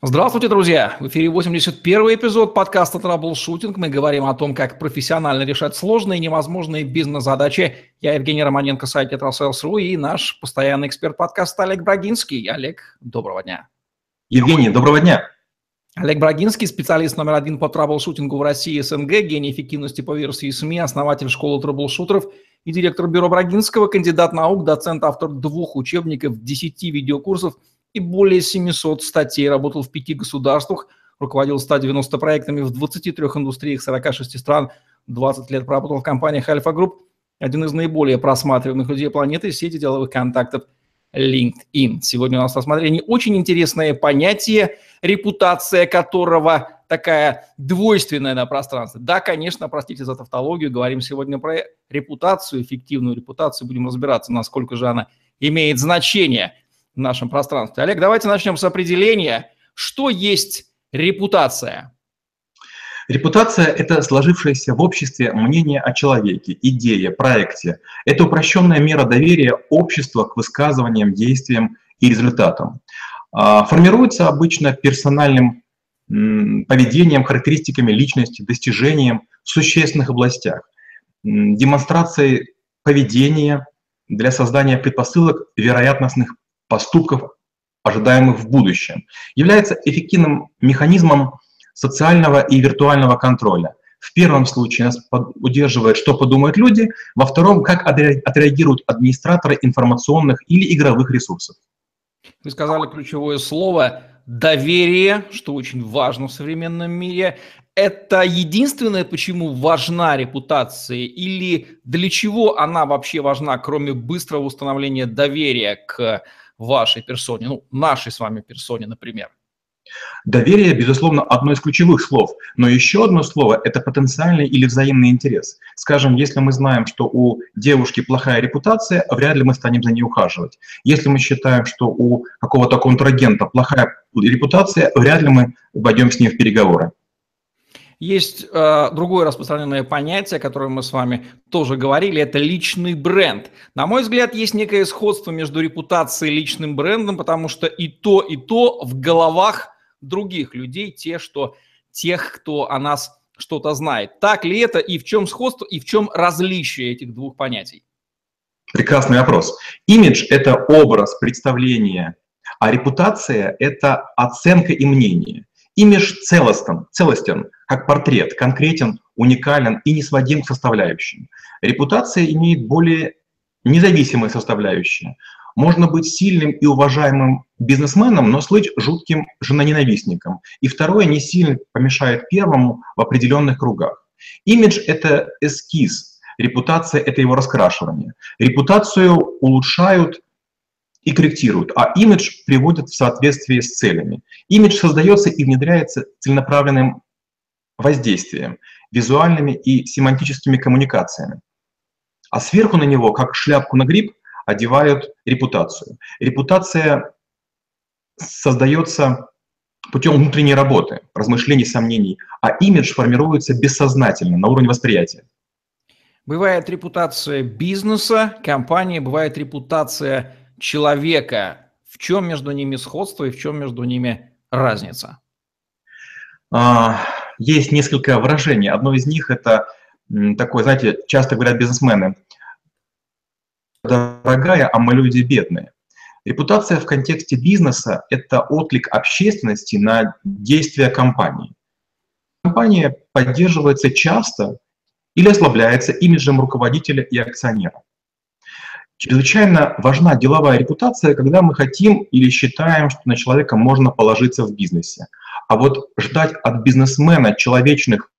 Здравствуйте, друзья! В эфире 81 эпизод подкаста «Траблшутинг». Мы говорим о том, как профессионально решать сложные и невозможные бизнес-задачи. Я Евгений Романенко, сайт «Тетрасейлс.ру» и наш постоянный эксперт подкаста Олег Брагинский. Олег, доброго дня! Евгений, доброго дня! Олег Брагинский, специалист номер один по траблшутингу в России и СНГ, гений эффективности по версии СМИ, основатель школы траблшутеров и директор бюро Брагинского, кандидат наук, доцент, автор двух учебников, десяти видеокурсов – и более 700 статей, работал в пяти государствах, руководил 190 проектами в 23 индустриях 46 стран, 20 лет проработал в компаниях Альфа Групп, один из наиболее просматриваемых людей планеты, сети деловых контактов LinkedIn. Сегодня у нас в рассмотрении очень интересное понятие, репутация которого такая двойственная на пространстве. Да, конечно, простите за тавтологию, говорим сегодня про репутацию, эффективную репутацию, будем разбираться, насколько же она имеет значение – в нашем пространстве. Олег, давайте начнем с определения. Что есть репутация? Репутация – это сложившееся в обществе мнение о человеке, идее, проекте. Это упрощенная мера доверия общества к высказываниям, действиям и результатам. А, формируется обычно персональным поведением, характеристиками личности, достижением в существенных областях, демонстрацией поведения для создания предпосылок вероятностных поступков, ожидаемых в будущем, является эффективным механизмом социального и виртуального контроля. В первом случае нас удерживает, что подумают люди, во втором, как отреагируют администраторы информационных или игровых ресурсов. Вы сказали ключевое слово доверие, что очень важно в современном мире. Это единственное, почему важна репутация, или для чего она вообще важна, кроме быстрого установления доверия к вашей персоне, ну, нашей с вами персоне, например? Доверие, безусловно, одно из ключевых слов, но еще одно слово – это потенциальный или взаимный интерес. Скажем, если мы знаем, что у девушки плохая репутация, вряд ли мы станем за ней ухаживать. Если мы считаем, что у какого-то контрагента плохая репутация, вряд ли мы войдем с ним в переговоры. Есть э, другое распространенное понятие, о котором мы с вами тоже говорили, это личный бренд. На мой взгляд, есть некое сходство между репутацией и личным брендом, потому что и то, и то в головах других людей, те, что, тех, кто о нас что-то знает. Так ли это и в чем сходство, и в чем различие этих двух понятий? Прекрасный вопрос. Имидж – это образ, представление, а репутация – это оценка и мнение. Имидж целостен, целостен, как портрет, конкретен, уникален и не сводим к составляющим. Репутация имеет более независимые составляющие. Можно быть сильным и уважаемым бизнесменом, но слыть жутким женоненавистником. И второе не сильно помешает первому в определенных кругах. Имидж — это эскиз, репутация — это его раскрашивание. Репутацию улучшают и корректируют, а имидж приводят в соответствие с целями. Имидж создается и внедряется целенаправленным воздействием, визуальными и семантическими коммуникациями. А сверху на него, как шляпку на гриб, одевают репутацию. Репутация создается путем внутренней работы, размышлений, сомнений, а имидж формируется бессознательно, на уровне восприятия. Бывает репутация бизнеса, компании, бывает репутация человека. В чем между ними сходство и в чем между ними разница? А, есть несколько выражений. Одно из них это такое, знаете, часто говорят бизнесмены, дорогая, а мы люди бедные. Репутация в контексте бизнеса – это отклик общественности на действия компании. Компания поддерживается часто или ослабляется имиджем руководителя и акционера. Чрезвычайно важна деловая репутация, когда мы хотим или считаем, что на человека можно положиться в бизнесе. А вот ждать от бизнесмена человечных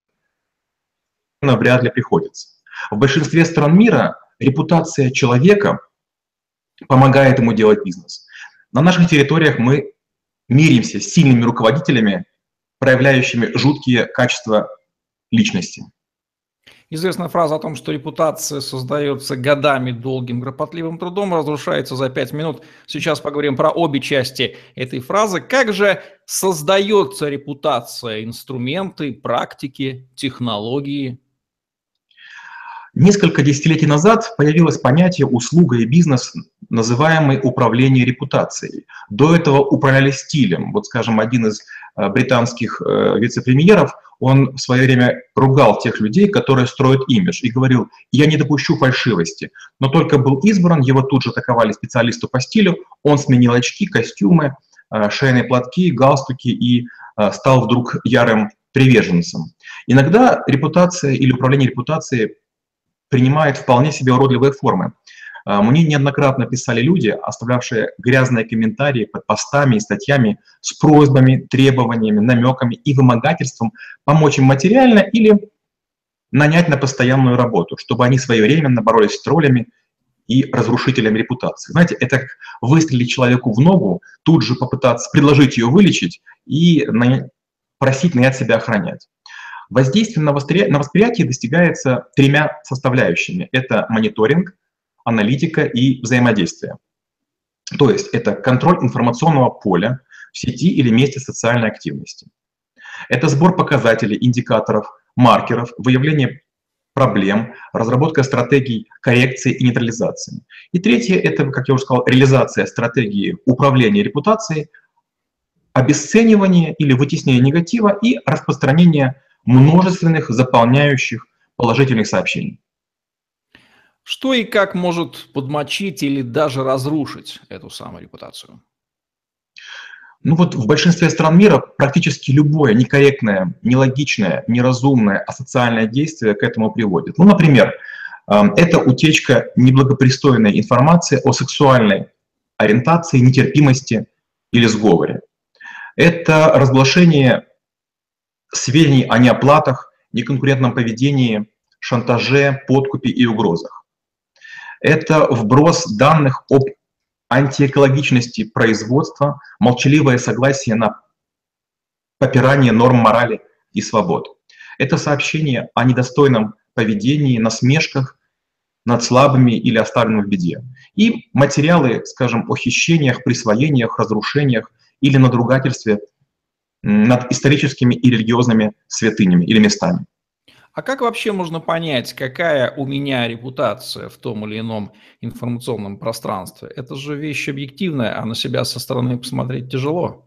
вряд ли приходится. В большинстве стран мира репутация человека помогает ему делать бизнес. На наших территориях мы миримся с сильными руководителями, проявляющими жуткие качества личности. Известная фраза о том, что репутация создается годами долгим кропотливым трудом, разрушается за пять минут. Сейчас поговорим про обе части этой фразы. Как же создается репутация? Инструменты, практики, технологии? Несколько десятилетий назад появилось понятие услуга и бизнес, называемый управление репутацией. До этого управляли стилем. Вот, скажем, один из э, британских э, вице-премьеров, он в свое время ругал тех людей, которые строят имидж, и говорил, я не допущу фальшивости. Но только был избран, его тут же атаковали специалисты по стилю, он сменил очки, костюмы, э, шейные платки, галстуки и стал вдруг ярым приверженцем. Иногда репутация или управление репутацией принимает вполне себе уродливые формы. А, мне неоднократно писали люди, оставлявшие грязные комментарии под постами и статьями с просьбами, требованиями, намеками и вымогательством помочь им материально или нанять на постоянную работу, чтобы они своевременно боролись с троллями и разрушителями репутации. Знаете, это как выстрелить человеку в ногу, тут же попытаться предложить ее вылечить и просить нанять себя охранять. Воздействие на восприятие достигается тремя составляющими. Это мониторинг, аналитика и взаимодействие. То есть это контроль информационного поля в сети или месте социальной активности. Это сбор показателей, индикаторов, маркеров, выявление проблем, разработка стратегий коррекции и нейтрализации. И третье – это, как я уже сказал, реализация стратегии управления репутацией, обесценивание или вытеснение негатива и распространение множественных заполняющих положительных сообщений. Что и как может подмочить или даже разрушить эту самую репутацию? Ну вот в большинстве стран мира практически любое некорректное, нелогичное, неразумное, асоциальное действие к этому приводит. Ну, например, эм, это утечка неблагопристойной информации о сексуальной ориентации, нетерпимости или сговоре. Это разглашение сведений о неоплатах, неконкурентном поведении, шантаже, подкупе и угрозах. Это вброс данных об антиэкологичности производства, молчаливое согласие на попирание норм морали и свобод. Это сообщение о недостойном поведении, насмешках над слабыми или оставленными в беде. И материалы, скажем, о хищениях, присвоениях, разрушениях или надругательстве над историческими и религиозными святынями или местами. А как вообще можно понять, какая у меня репутация в том или ином информационном пространстве? Это же вещь объективная, а на себя со стороны посмотреть тяжело.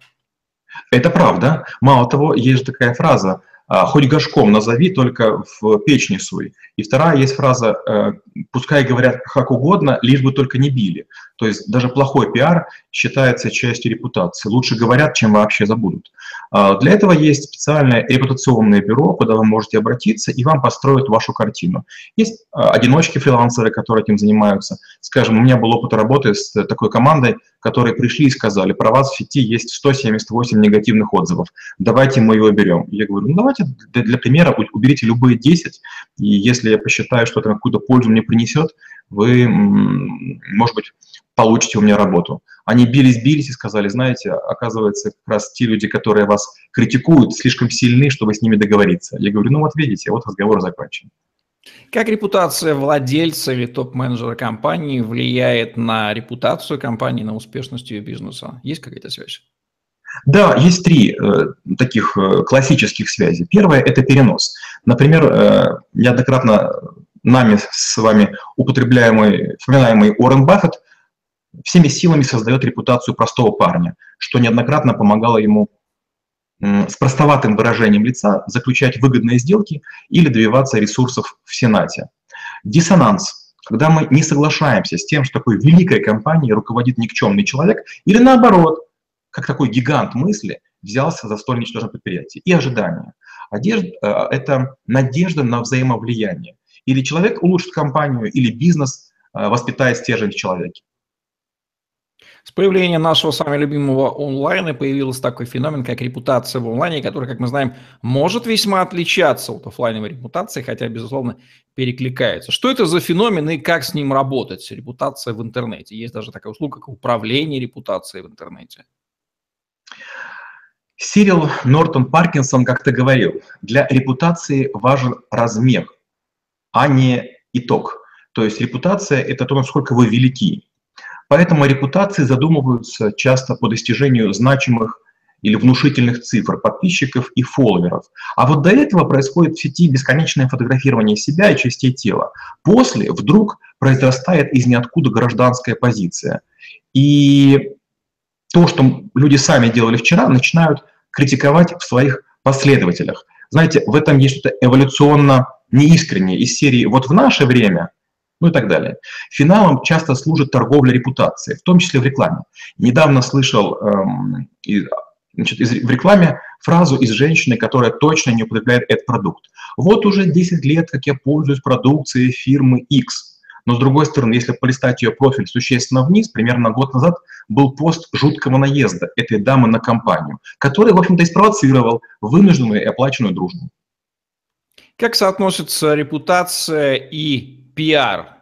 Это правда. Мало того, есть такая фраза «хоть горшком назови, только в печь не суй». И вторая есть фраза э, «пускай говорят как угодно, лишь бы только не били». То есть даже плохой пиар считается частью репутации. Лучше говорят, чем вообще забудут. А, для этого есть специальное репутационное бюро, куда вы можете обратиться, и вам построят вашу картину. Есть а, одиночки фрилансеры, которые этим занимаются. Скажем, у меня был опыт работы с такой командой, которые пришли и сказали, про вас в сети есть 178 негативных отзывов, давайте мы его берем. Я говорю, ну давайте для, для примера уберите любые 10, и если я посчитаю, что это какую-то пользу мне принесет, вы, может быть, получите у меня работу. Они бились-бились и сказали, знаете, оказывается, как раз те люди, которые вас критикуют, слишком сильны, чтобы с ними договориться. Я говорю, ну вот видите, вот разговор закончен. Как репутация владельца или топ-менеджера компании влияет на репутацию компании, на успешность ее бизнеса? Есть какая-то связь? Да, есть три э, таких э, классических связи. Первое – это перенос. Например, э, неоднократно нами с вами употребляемый, вспоминаемый Уоррен Баффет всеми силами создает репутацию простого парня, что неоднократно помогало ему с простоватым выражением лица заключать выгодные сделки или добиваться ресурсов в Сенате. Диссонанс, когда мы не соглашаемся с тем, что такой великой компанией руководит никчемный человек, или наоборот, как такой гигант мысли взялся за столь ничтожное предприятие. И ожидание. Одежда, э, это надежда на взаимовлияние. Или человек улучшит компанию, или бизнес э, воспитает стержень в человеке. С появлением нашего с вами любимого онлайна появился такой феномен, как репутация в онлайне, который, как мы знаем, может весьма отличаться от офлайновой репутации, хотя, безусловно, перекликается. Что это за феномен и как с ним работать? Репутация в интернете. Есть даже такая услуга, как управление репутацией в интернете. Сирил Нортон Паркинсон как-то говорил, для репутации важен размер, а не итог. То есть репутация – это то, насколько вы велики. Поэтому репутации задумываются часто по достижению значимых или внушительных цифр подписчиков и фолловеров. А вот до этого происходит в сети бесконечное фотографирование себя и частей тела. После вдруг произрастает из ниоткуда гражданская позиция. И то, что люди сами делали вчера, начинают критиковать в своих последователях. Знаете, в этом есть что-то эволюционно неискреннее из серии «вот в наше время», ну и так далее. Финалом часто служит торговля репутацией, в том числе в рекламе. Недавно слышал эм, значит, из, в рекламе фразу из женщины, которая точно не употребляет этот продукт. Вот уже 10 лет, как я пользуюсь продукцией фирмы X. Но с другой стороны, если полистать ее профиль существенно вниз, примерно год назад был пост жуткого наезда этой дамы на компанию, который, в общем-то, и спровоцировал вынужденную и оплаченную дружбу. Как соотносится репутация и пиар?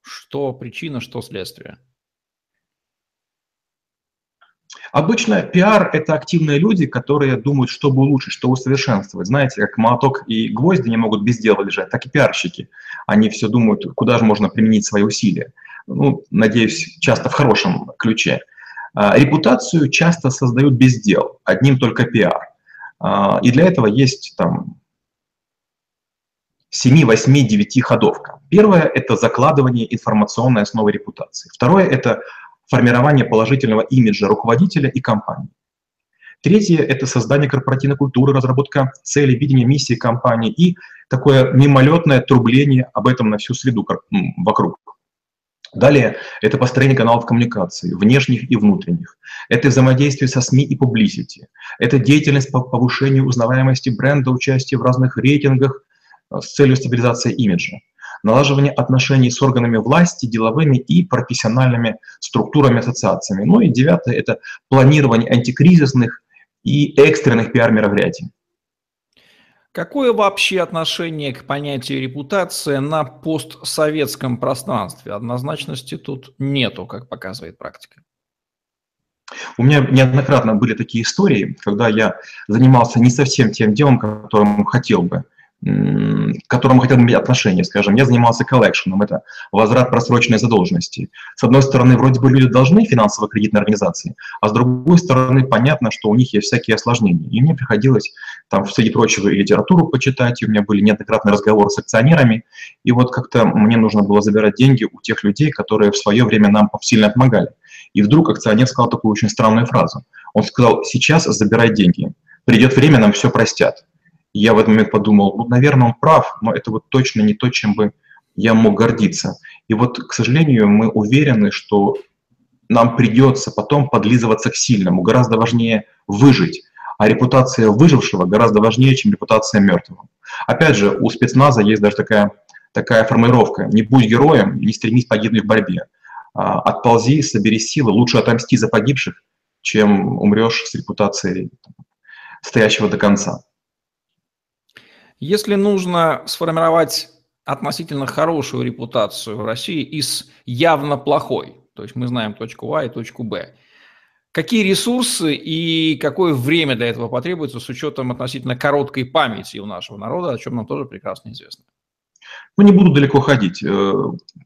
Что причина, что следствие? Обычно пиар – это активные люди, которые думают, что бы улучшить, что усовершенствовать. Знаете, как молоток и гвозди не могут без дела лежать, так и пиарщики. Они все думают, куда же можно применить свои усилия. Ну, надеюсь, часто в хорошем ключе. А, репутацию часто создают без дел, одним только пиар. А, и для этого есть там 7, 8, 9 ходовка. Первое – это закладывание информационной основы репутации. Второе – это формирование положительного имиджа руководителя и компании. Третье – это создание корпоративной культуры, разработка цели, видения, миссии компании и такое мимолетное трубление об этом на всю среду вокруг. Далее – это построение каналов коммуникации, внешних и внутренних. Это взаимодействие со СМИ и публисити. Это деятельность по повышению узнаваемости бренда, участие в разных рейтингах э, с целью стабилизации имиджа налаживание отношений с органами власти, деловыми и профессиональными структурами, ассоциациями. Ну и девятое – это планирование антикризисных и экстренных пиар-мероприятий. Какое вообще отношение к понятию репутация на постсоветском пространстве? Однозначности тут нету, как показывает практика. У меня неоднократно были такие истории, когда я занимался не совсем тем делом, которым хотел бы – к которому хотел иметь отношение, скажем, я занимался коллекшеном, это возврат просроченной задолженности. С одной стороны, вроде бы люди должны финансово-кредитной организации, а с другой стороны, понятно, что у них есть всякие осложнения. И мне приходилось там, среди прочего, и литературу почитать, и у меня были неоднократные разговоры с акционерами, и вот как-то мне нужно было забирать деньги у тех людей, которые в свое время нам сильно помогали. И вдруг акционер сказал такую очень странную фразу. Он сказал, сейчас забирай деньги, придет время, нам все простят я в этот момент подумал, ну, наверное, он прав, но это вот точно не то, чем бы я мог гордиться. И вот, к сожалению, мы уверены, что нам придется потом подлизываться к сильному. Гораздо важнее выжить. А репутация выжившего гораздо важнее, чем репутация мертвого. Опять же, у спецназа есть даже такая, такая формулировка. Не будь героем, не стремись погибнуть в борьбе. А, отползи, собери силы, лучше отомсти за погибших, чем умрешь с репутацией стоящего до конца. Если нужно сформировать относительно хорошую репутацию в России из явно плохой, то есть мы знаем точку А и точку Б, какие ресурсы и какое время для этого потребуется с учетом относительно короткой памяти у нашего народа, о чем нам тоже прекрасно известно? Ну, не буду далеко ходить. Э,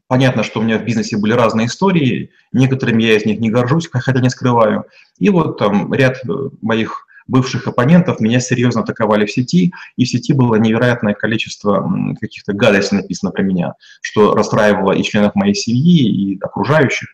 понятно, что у меня в бизнесе были разные истории, некоторыми я из них не горжусь, хотя не скрываю. И вот там ряд э, моих бывших оппонентов меня серьезно атаковали в сети, и в сети было невероятное количество каких-то гадостей написано про меня, что расстраивало и членов моей семьи, и окружающих.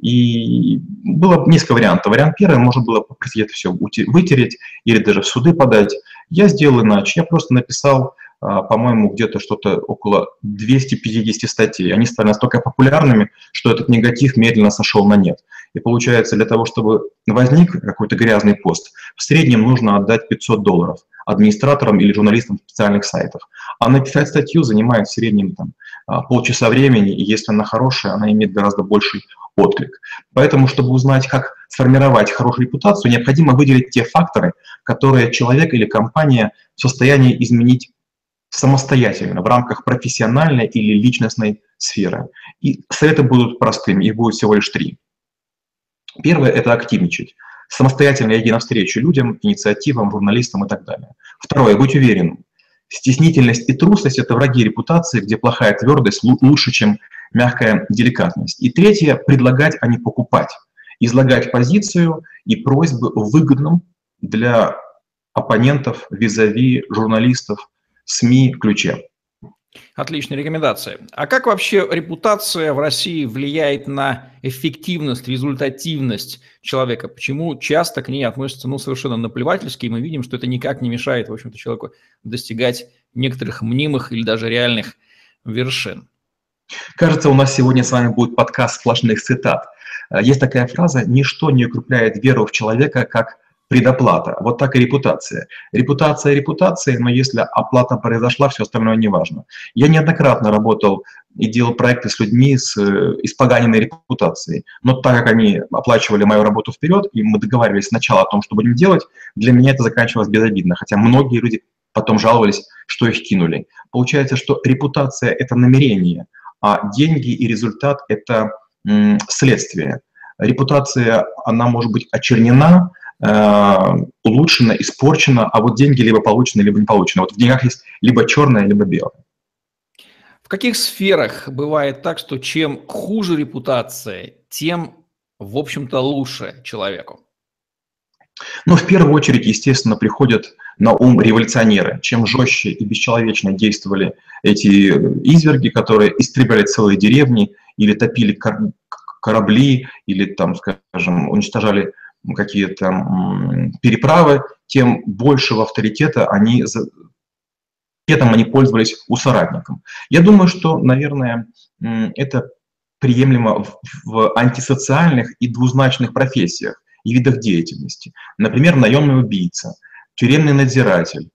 И было несколько вариантов. Вариант первый, можно было попросить это все вытереть или даже в суды подать. Я сделал иначе. Я просто написал, по-моему, где-то что-то около 250 статей. Они стали настолько популярными, что этот негатив медленно сошел на нет. И получается, для того, чтобы возник какой-то грязный пост, в среднем нужно отдать 500 долларов администраторам или журналистам специальных сайтов. А написать статью занимает в среднем там, а, полчаса времени, и если она хорошая, она имеет гораздо больший отклик. Поэтому, чтобы узнать, как сформировать хорошую репутацию, необходимо выделить те факторы, которые человек или компания в состоянии изменить самостоятельно в рамках профессиональной или личностной сферы. И советы будут простыми, их будет всего лишь три. Первое – это активничать. Самостоятельно идти навстречу людям, инициативам, журналистам и так далее. Второе – быть уверенным. Стеснительность и трусость – это враги репутации, где плохая твердость лучше, чем мягкая деликатность. И третье – предлагать, а не покупать. Излагать позицию и просьбы в выгодном для оппонентов, визави, журналистов, СМИ ключе. Отличная рекомендация. А как вообще репутация в России влияет на эффективность, результативность человека? Почему часто к ней относятся ну, совершенно наплевательски, и мы видим, что это никак не мешает, в общем-то, человеку достигать некоторых мнимых или даже реальных вершин? Кажется, у нас сегодня с вами будет подкаст сплошных цитат. Есть такая фраза «Ничто не укрепляет веру в человека, как предоплата. Вот так и репутация. Репутация репутации, но если оплата произошла, все остальное не важно. Я неоднократно работал и делал проекты с людьми с э, испоганенной репутацией. Но так как они оплачивали мою работу вперед, и мы договаривались сначала о том, что будем делать, для меня это заканчивалось безобидно. Хотя многие люди потом жаловались, что их кинули. Получается, что репутация – это намерение, а деньги и результат – это следствие. Репутация, она может быть очернена, улучшено, испорчено, а вот деньги либо получены, либо не получены. Вот в деньгах есть либо черное, либо белое. В каких сферах бывает так, что чем хуже репутация, тем, в общем-то, лучше человеку? Ну, в первую очередь, естественно, приходят на ум революционеры. Чем жестче и бесчеловечно действовали эти изверги, которые истребляли целые деревни или топили корабли, или, там, скажем, уничтожали какие-то переправы, тем большего авторитета они этом они пользовались у соратников. Я думаю, что, наверное, это приемлемо в, антисоциальных и двузначных профессиях и видах деятельности. Например, наемный убийца, тюремный надзиратель,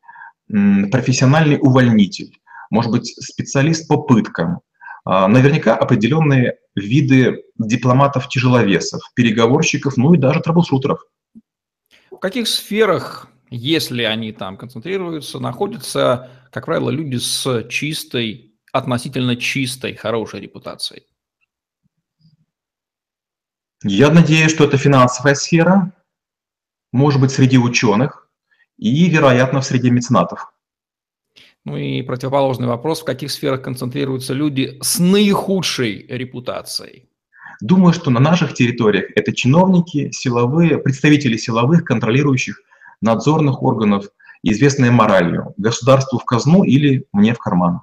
профессиональный увольнитель, может быть, специалист по пыткам, а, наверняка определенные виды дипломатов-тяжеловесов, переговорщиков, ну и даже трэблшутеров. В каких сферах, если они там концентрируются, находятся, как правило, люди с чистой, относительно чистой, хорошей репутацией? Я надеюсь, что это финансовая сфера, может быть, среди ученых и, вероятно, в среде меценатов. Ну и противоположный вопрос, в каких сферах концентрируются люди с наихудшей репутацией? Думаю, что на наших территориях это чиновники, силовые, представители силовых, контролирующих надзорных органов, известные моралью, государству в казну или мне в карман.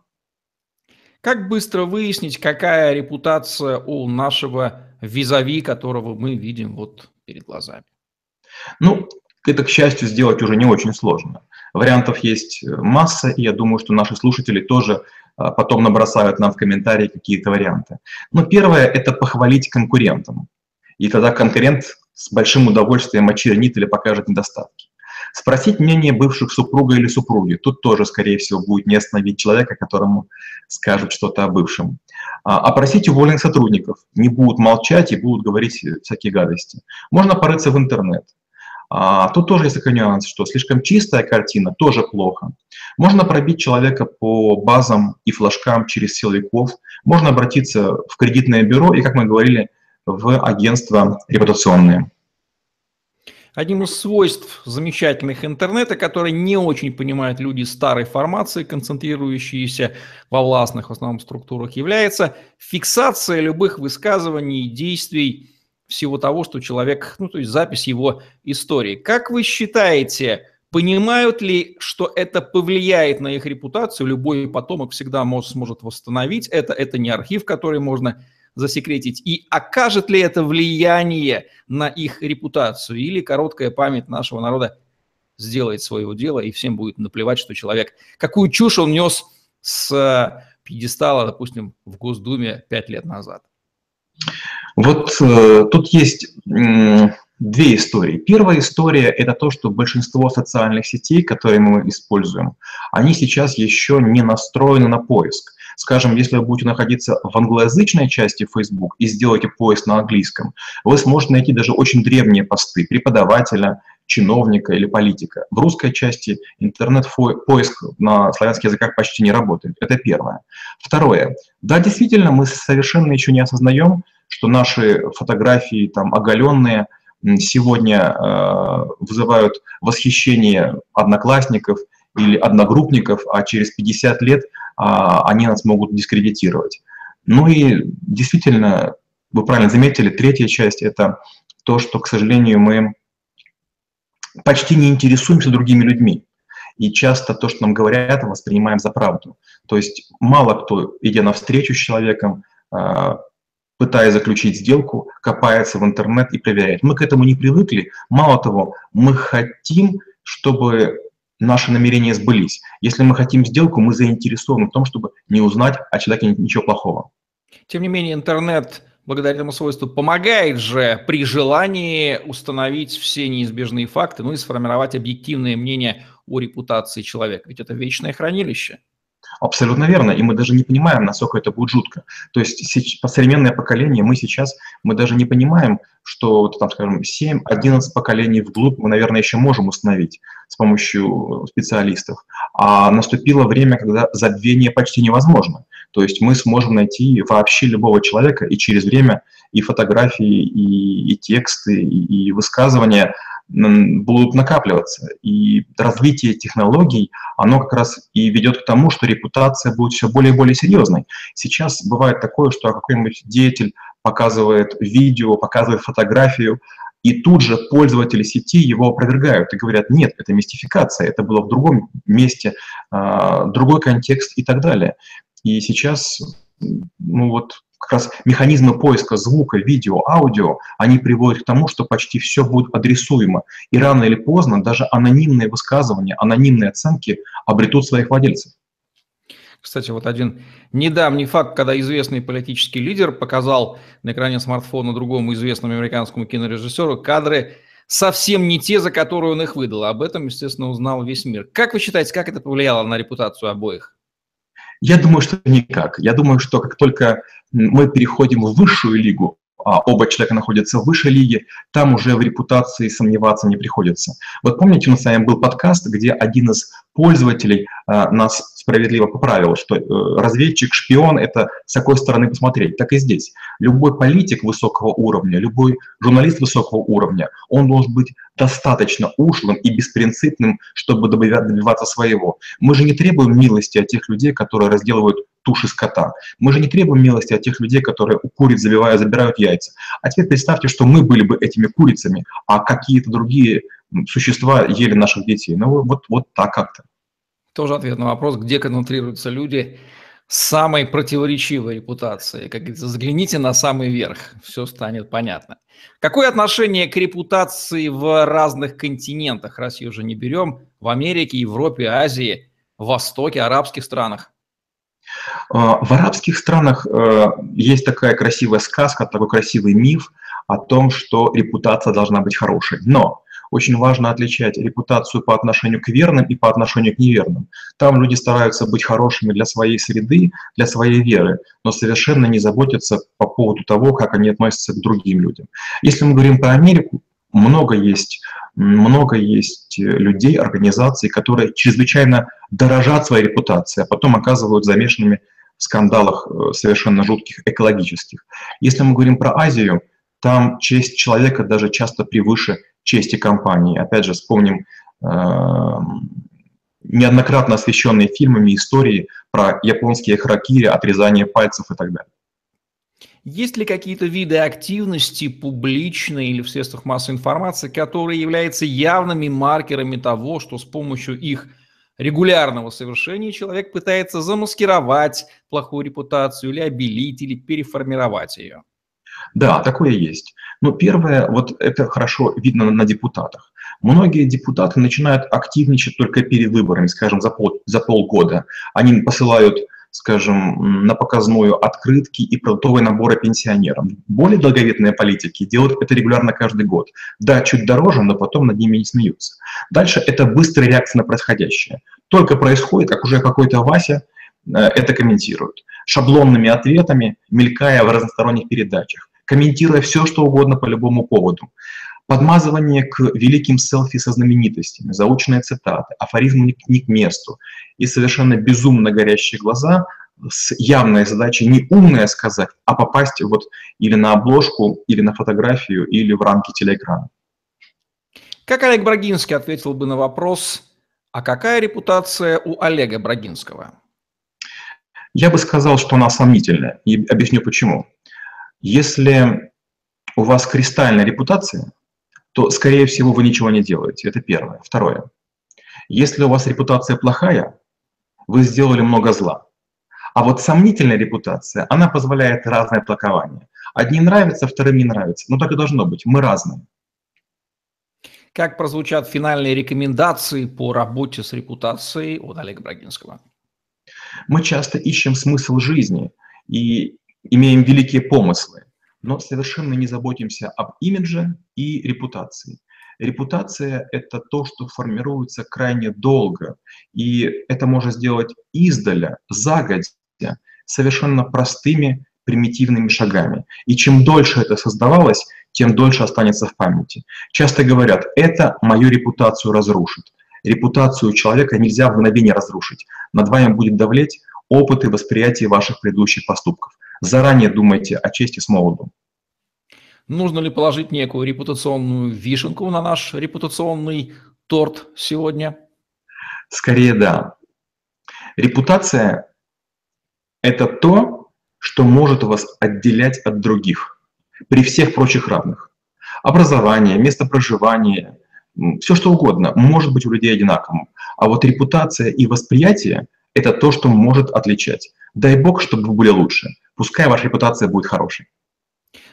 Как быстро выяснить, какая репутация у нашего визави, которого мы видим вот перед глазами? Ну, это, к счастью, сделать уже не очень сложно. Вариантов есть э, масса, и я думаю, что наши слушатели тоже а, потом набросают нам в комментарии какие-то варианты. Но первое – это похвалить конкурентам. И тогда конкурент с большим удовольствием очернит или покажет недостатки. Спросить мнение бывших супруга или супруги. Тут тоже, скорее всего, будет не остановить человека, которому скажут что-то о бывшем. А, опросить уволенных сотрудников. Не будут молчать и будут говорить всякие гадости. Можно порыться в интернет. А, тут тоже есть такой нюанс, что слишком чистая картина тоже плохо. Можно пробить человека по базам и флажкам через силовиков, можно обратиться в кредитное бюро и, как мы говорили, в агентство репутационные. Одним из свойств замечательных интернета, которые не очень понимают люди старой формации, концентрирующиеся во властных в основном структурах, является фиксация любых высказываний и действий всего того, что человек, ну, то есть запись его истории. Как вы считаете, понимают ли, что это повлияет на их репутацию? Любой потомок всегда может, сможет восстановить это. Это не архив, который можно засекретить. И окажет ли это влияние на их репутацию? Или короткая память нашего народа сделает своего дела, и всем будет наплевать, что человек, какую чушь он нес с пьедестала, допустим, в Госдуме пять лет назад? Вот э, тут есть э, две истории. Первая история – это то, что большинство социальных сетей, которые мы используем, они сейчас еще не настроены на поиск. Скажем, если вы будете находиться в англоязычной части Facebook и сделаете поиск на английском, вы сможете найти даже очень древние посты преподавателя, чиновника или политика. В русской части интернет-поиск на славянских языках почти не работает. Это первое. Второе. Да, действительно, мы совершенно еще не осознаем, что наши фотографии там оголенные сегодня э, вызывают восхищение одноклассников или одногруппников, а через 50 лет э, они нас могут дискредитировать. Ну и действительно, вы правильно заметили, третья часть – это то, что, к сожалению, мы почти не интересуемся другими людьми. И часто то, что нам говорят, воспринимаем за правду. То есть мало кто, идя навстречу с человеком, а, пытаясь заключить сделку, копается в интернет и проверяет. Мы к этому не привыкли. Мало того, мы хотим, чтобы наши намерения сбылись. Если мы хотим сделку, мы заинтересованы в том, чтобы не узнать о человеке ничего плохого. Тем не менее, интернет благодаря этому свойству помогает же при желании установить все неизбежные факты, ну и сформировать объективное мнение о репутации человека. Ведь это вечное хранилище. Абсолютно верно. И мы даже не понимаем, насколько это будет жутко. То есть по современное поколение мы сейчас, мы даже не понимаем, что, там, скажем, 7-11 поколений вглубь мы, наверное, еще можем установить с помощью специалистов. А наступило время, когда забвение почти невозможно. То есть мы сможем найти вообще любого человека, и через время и фотографии, и, и тексты, и, и высказывания – будут накапливаться. И развитие технологий, оно как раз и ведет к тому, что репутация будет все более и более серьезной. Сейчас бывает такое, что какой-нибудь деятель показывает видео, показывает фотографию, и тут же пользователи сети его опровергают и говорят, нет, это мистификация, это было в другом месте, а, другой контекст и так далее. И сейчас ну вот как раз механизмы поиска звука, видео, аудио, они приводят к тому, что почти все будет адресуемо. И рано или поздно даже анонимные высказывания, анонимные оценки обретут своих владельцев. Кстати, вот один недавний факт, когда известный политический лидер показал на экране смартфона другому известному американскому кинорежиссеру кадры совсем не те, за которые он их выдал. Об этом, естественно, узнал весь мир. Как вы считаете, как это повлияло на репутацию обоих? Я думаю, что никак. Я думаю, что как только мы переходим в высшую лигу, а оба человека находятся в высшей лиге, там уже в репутации сомневаться не приходится. Вот помните, у нас с вами был подкаст, где один из пользователей а, нас справедливо поправил, что э, разведчик, шпион – это с какой стороны посмотреть. Так и здесь. Любой политик высокого уровня, любой журналист высокого уровня, он должен быть достаточно ушлым и беспринципным, чтобы добиваться своего. Мы же не требуем милости от тех людей, которые разделывают туши скота. Мы же не требуем милости от тех людей, которые у куриц забивая, забирают яйца. А теперь представьте, что мы были бы этими курицами, а какие-то другие существа ели наших детей. Ну вот, вот так как-то. Тоже ответ на вопрос, где концентрируются люди с самой противоречивой репутацией. Как говорится, загляните на самый верх, все станет понятно. Какое отношение к репутации в разных континентах? Россию уже не берем. В Америке, Европе, Азии, Востоке, арабских странах? А, в арабских странах э, есть такая красивая сказка, такой красивый миф о том, что репутация должна быть хорошей. Но очень важно отличать репутацию по отношению к верным и по отношению к неверным. Там люди стараются быть хорошими для своей среды, для своей веры, но совершенно не заботятся по поводу того, как они относятся к другим людям. Если мы говорим про Америку, много есть, много есть людей, организаций, которые чрезвычайно дорожат своей репутацией, а потом оказывают замешанными в скандалах э, совершенно жутких экологических. Если мы говорим про Азию, там честь человека даже часто превыше чести компании. Опять же, вспомним э, неоднократно освещенные фильмами истории про японские харакири, отрезание пальцев и так далее. Есть ли какие-то виды активности публичной или в средствах массовой информации, которые являются явными маркерами того, что с помощью их регулярного совершения человек пытается замаскировать плохую репутацию или обелить, или переформировать ее? Да, такое есть. Но первое, вот это хорошо видно на депутатах. Многие депутаты начинают активничать только перед выборами, скажем, за, пол, за полгода. Они посылают скажем, на показную открытки и продуктовые наборы пенсионерам. Более долговечные политики делают это регулярно каждый год. Да, чуть дороже, но потом над ними не смеются. Дальше это быстрая реакция на происходящее. Только происходит, как уже какой-то Вася это комментирует. Шаблонными ответами, мелькая в разносторонних передачах комментируя все, что угодно по любому поводу. Подмазывание к великим селфи со знаменитостями, заученные цитаты, афоризмы не к месту и совершенно безумно горящие глаза с явной задачей не умное сказать, а попасть вот или на обложку, или на фотографию, или в рамки телеэкрана. Как Олег Брагинский ответил бы на вопрос, а какая репутация у Олега Брагинского? Я бы сказал, что она сомнительная, и объясню почему. Если у вас кристальная репутация, то, скорее всего, вы ничего не делаете. Это первое. Второе. Если у вас репутация плохая, вы сделали много зла. А вот сомнительная репутация, она позволяет разное толкование. Одним нравится, вторым не нравится. Но так и должно быть. Мы разные. Как прозвучат финальные рекомендации по работе с репутацией от Олега Брагинского? Мы часто ищем смысл жизни и имеем великие помыслы, но совершенно не заботимся об имидже и репутации. Репутация – это то, что формируется крайне долго, и это можно сделать издаля, загодя, совершенно простыми примитивными шагами. И чем дольше это создавалось, тем дольше останется в памяти. Часто говорят, это мою репутацию разрушит. Репутацию человека нельзя в мгновение разрушить. Над вами будет давлеть опыт и восприятие ваших предыдущих поступков. Заранее думайте о чести с молоду. Нужно ли положить некую репутационную вишенку на наш репутационный торт сегодня? Скорее да. Репутация – это то, что может вас отделять от других при всех прочих равных. Образование, место проживания, все что угодно может быть у людей одинаковым. А вот репутация и восприятие – это то, что может отличать. Дай бог, чтобы вы были лучше. Пускай ваша репутация будет хорошей.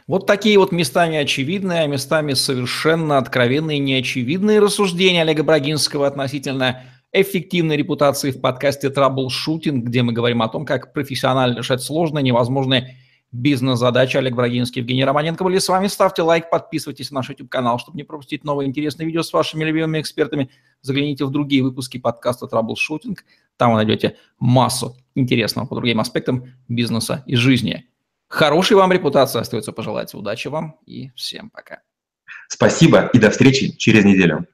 Вот такие вот местами очевидные, а местами совершенно откровенные неочевидные рассуждения Олега Брагинского относительно эффективной репутации в подкасте «Траблшутинг», где мы говорим о том, как профессионально решать сложные, невозможные бизнес-задачи. Олег Брагинский, Евгений Романенко были с вами. Ставьте лайк, подписывайтесь на наш YouTube-канал, чтобы не пропустить новые интересные видео с вашими любимыми экспертами. Загляните в другие выпуски подкаста «Траблшутинг». Там вы найдете массу интересного по другим аспектам бизнеса и жизни. Хорошей вам репутации остается пожелать. Удачи вам и всем пока. Спасибо и до встречи через неделю.